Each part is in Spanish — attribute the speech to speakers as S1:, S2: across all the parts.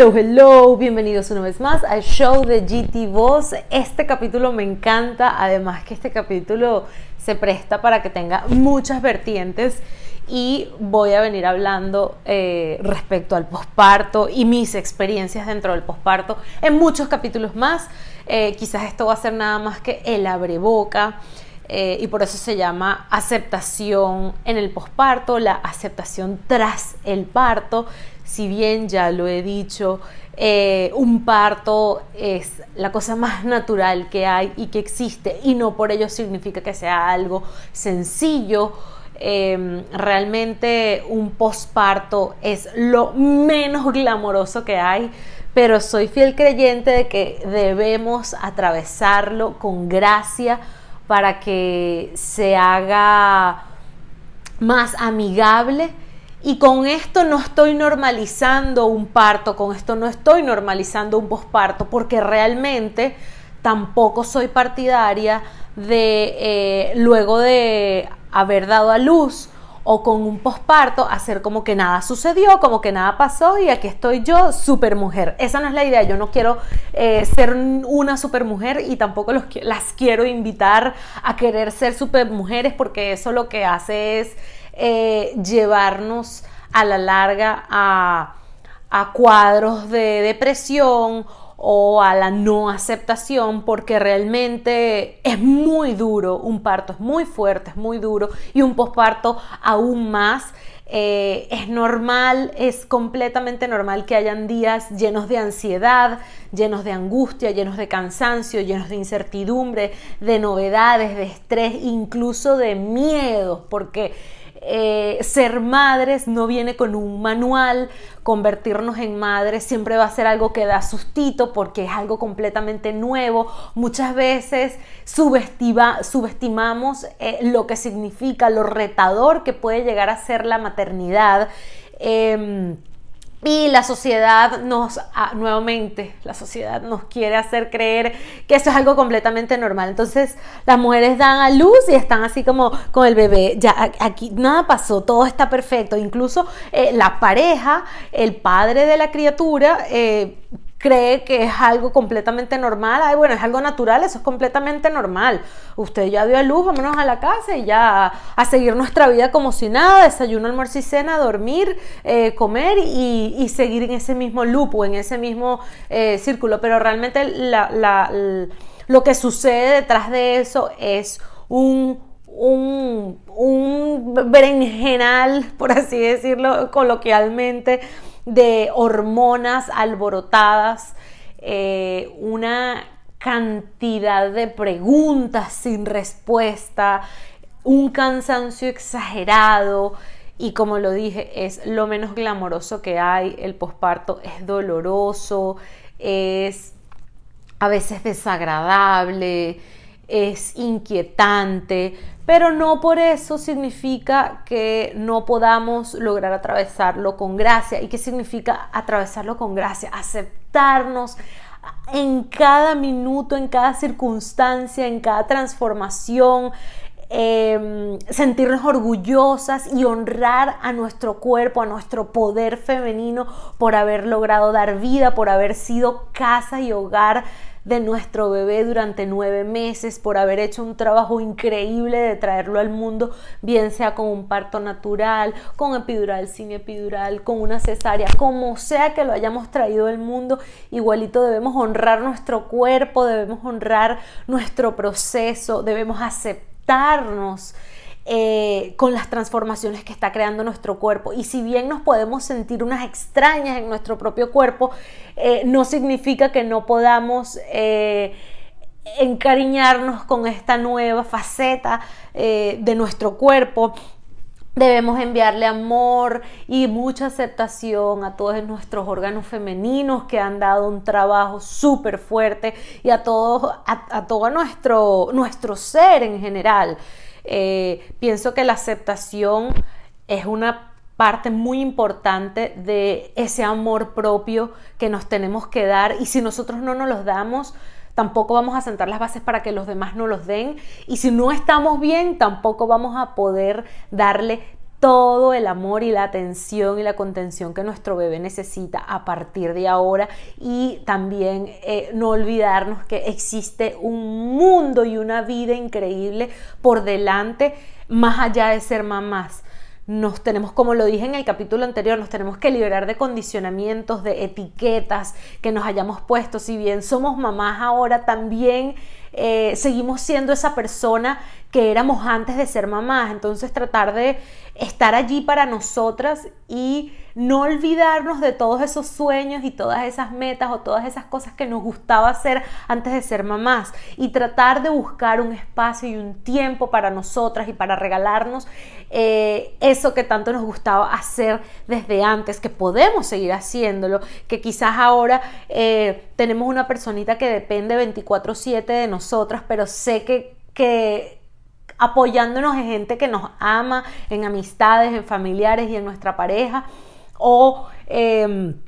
S1: Hello, hello, bienvenidos una vez más al show de GT Voz. Este capítulo me encanta, además que este capítulo se presta para que tenga muchas vertientes y voy a venir hablando eh, respecto al posparto y mis experiencias dentro del posparto en muchos capítulos más. Eh, quizás esto va a ser nada más que el abreboca. Eh, y por eso se llama aceptación en el posparto, la aceptación tras el parto. Si bien ya lo he dicho, un parto es la cosa más natural que hay y que existe y no por ello significa que sea algo sencillo Em, realmente un posparto es lo menos glamoroso que hay, pero soy fiel creyente de que debemos atravesarlo con gracia para que se haga más amigable. Y con esto no estoy normalizando un parto, con esto no estoy normalizando un posparto, porque realmente tampoco soy partidaria de eh, luego de haber dado a luz o con un posparto hacer como que nada sucedió, como que nada pasó y aquí estoy yo, super mujer. Esa no es la idea, yo no quiero eh, ser una super mujer y tampoco las quiero invitar a querer ser super mujeres porque eso lo que hace es eh, llevarnos a la larga a, a cuadros de depresión o a la no aceptación porque realmente es muy duro, un parto es muy fuerte, es muy duro y un posparto aún más. Eh, es normal, es completamente normal que hayan días llenos de ansiedad, llenos de angustia, llenos de cansancio, llenos de incertidumbre, de novedades, de estrés, incluso de miedo, porque eh, ser madres no viene con un manual, convertirnos en madres siempre va a ser algo que da sustito porque es algo completamente nuevo. Muchas veces subestimamos eh, lo que significa, lo retador que puede llegar a ser la maternidad. Em, y la sociedad nos, nuevamente, la sociedad nos quiere hacer creer que eso es algo completamente normal. Entonces, las mujeres dan a luz y están así como con el bebé. Ya aquí nada pasó, todo está perfecto. Incluso eh, la pareja, el padre de la criatura, eh, cree que es algo completamente normal, ay, bueno, es algo natural, eso es completamente normal. Usted ya dio a luz, vámonos a la casa y ya a seguir nuestra vida como si nada, desayuno, almuerzo y cena, dormir, eh, comer y, seguir en ese mismo loop o en ese mismo eh, círculo. Pero realmente lo que sucede detrás de eso es un un, un berenjenal, por así decirlo coloquialmente, de hormonas alborotadas, eh, una cantidad de preguntas sin respuesta, un cansancio exagerado y como lo dije, es lo menos glamoroso que hay, el posparto es doloroso, es a veces desagradable, es inquietante, pero no por eso significa que no podamos lograr atravesarlo con gracia. ¿Y qué significa atravesarlo con gracia? Aceptarnos en cada minuto, en cada circunstancia, en cada transformación, em, sentirnos orgullosas y honrar a nuestro cuerpo, a nuestro poder femenino por haber logrado dar vida, por haber sido casa y hogar de nuestro bebé durante nueve meses por haber hecho un trabajo increíble de traerlo al mundo, bien sea con un parto natural, con epidural, sin epidural, con una cesárea, como sea que lo hayamos traído al mundo, igualito debemos honrar nuestro cuerpo, debemos honrar nuestro proceso, debemos aceptarnos eh, con las transformaciones que está creando nuestro cuerpo. Y si bien nos podemos sentir unas extrañas en nuestro propio cuerpo, eh, no significa que no podamos eh, encariñarnos con esta nueva faceta de nuestro cuerpo. Debemos enviarle amor y mucha aceptación a todos nuestros órganos femeninos que han dado un trabajo súper fuerte y a, a, todo nuestro, nuestro ser en general. Eh, pienso que la aceptación es una parte muy importante de ese amor propio que nos tenemos que dar y si nosotros no nos los damos, tampoco vamos a sentar las bases para que los demás no los den y si no estamos bien, tampoco vamos a poder darle todo el amor y la atención y la contención que nuestro bebé necesita a partir de ahora y también eh, no olvidarnos que existe un mundo y una vida increíble por delante más allá de ser mamás nos tenemos, como lo dije en el capítulo anterior, nos tenemos que liberar de condicionamientos, de etiquetas que nos hayamos puesto. Si bien somos mamás ahora, también eh, seguimos siendo esa persona que éramos antes de ser mamás. Entonces tratar de estar allí para nosotras y no olvidarnos de todos esos sueños y todas esas metas o todas esas cosas que nos gustaba hacer antes de ser mamás y tratar de buscar un espacio y un tiempo para nosotras y para regalarnos eh, eso que tanto nos gustaba hacer desde antes, que podemos seguir haciéndolo, que quizás ahora eh, tenemos una personita que depende 24/7 de nosotras, pero sé que, que apoyándonos en gente que nos ama, en amistades, en familiares y en nuestra pareja, o em,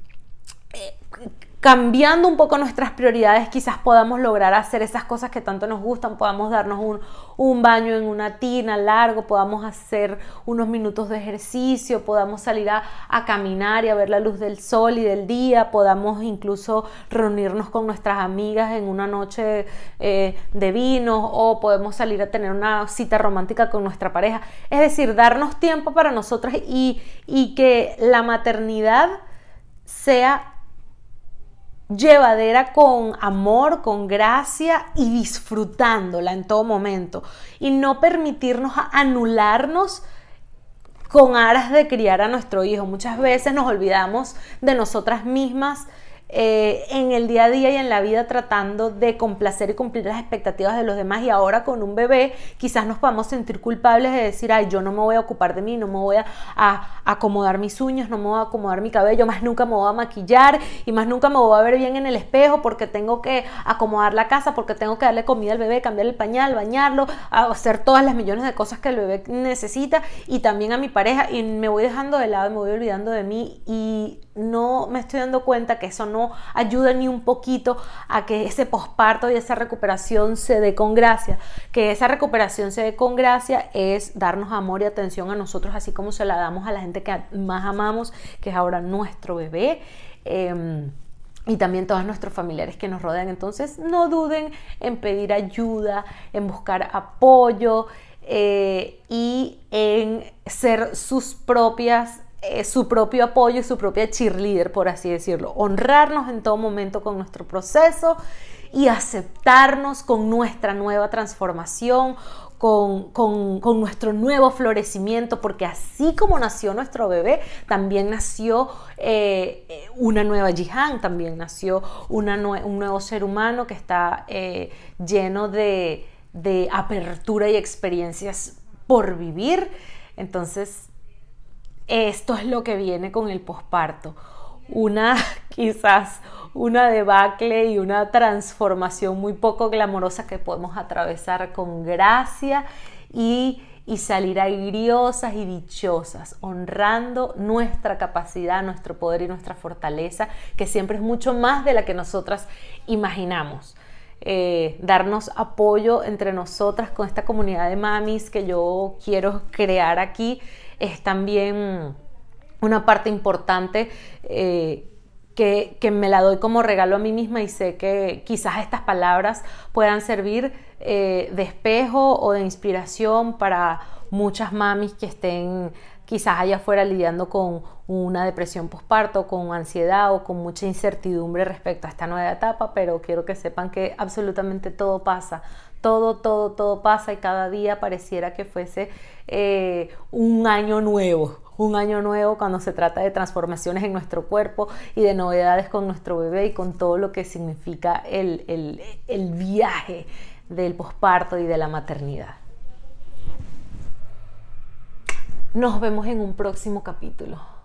S1: cambiando un poco nuestras prioridades, quizás podamos lograr hacer esas cosas que tanto nos gustan, podamos darnos un, baño en una tina largo, podamos hacer unos minutos de ejercicio, podamos salir a, caminar y a ver la luz del sol y del día, podamos incluso reunirnos con nuestras amigas en una noche eh, de vino o podemos salir a tener una cita romántica con nuestra pareja. Es decir, darnos tiempo para nosotras y, y que la maternidad sea llevadera con amor, con gracia y disfrutándola en todo momento. Y no permitirnos anularnos con aras de criar a nuestro hijo. Muchas veces nos olvidamos de nosotras mismas eh, en el día a día y en la vida tratando de complacer y cumplir las expectativas de los demás y ahora con un bebé quizás nos podamos sentir culpables de decir, ay, yo no me voy a ocupar de mí, no me voy a, acomodar mis uñas, no me voy a acomodar mi cabello, más nunca me voy a maquillar y más nunca me voy a ver bien en el espejo porque tengo que acomodar la casa, porque tengo que darle comida al bebé, cambiar el pañal, bañarlo, hacer todas las millones de cosas que el bebé necesita y también a mi pareja y me voy dejando de lado, me voy olvidando de mí y no me estoy dando cuenta que eso no ayuda ni un poquito a que ese posparto y esa recuperación se dé con gracia. Que esa recuperación se dé con gracia es darnos amor y atención a nosotros, así como se la damos a la gente que más amamos, que es ahora nuestro bebé. Em, y también todos nuestros familiares que nos rodean. Entonces, no duden en pedir ayuda, en buscar apoyo eh, y en ser sus propias eh, su propio apoyo y su propia cheerleader, por así decirlo. Honrarnos en todo momento con nuestro proceso y aceptarnos con nuestra nueva transformación, con, nuestro nuevo florecimiento, porque así como nació nuestro bebé, también nació eh, una nueva Jihan, también nació un nuevo ser humano que está eh, lleno de, de apertura y experiencias por vivir. Entonces, esto es lo que viene con el posparto. Una quizás una debacle y una transformación muy poco glamorosa que podemos atravesar con gracia y, y salir airiosas y dichosas, honrando nuestra capacidad, nuestro poder y nuestra fortaleza, que siempre es mucho más de la que nosotras imaginamos. Eh, darnos apoyo entre nosotras con esta comunidad de mamis que yo quiero crear aquí es también una parte importante eh, que, me la doy como regalo a mí misma y sé que quizás estas palabras puedan servir eh, de espejo o de inspiración para muchas mamis que estén quizás allá afuera lidiando con una depresión postparto, con ansiedad o con mucha incertidumbre respecto a esta nueva etapa, pero quiero que sepan que absolutamente todo pasa, todo, todo, todo pasa y cada día pareciera que fuese eh, un año nuevo, un año nuevo cuando se trata de transformaciones en nuestro cuerpo y de novedades con nuestro bebé y con todo lo que significa el, el viaje del posparto y de la maternidad. Nos vemos en un próximo capítulo.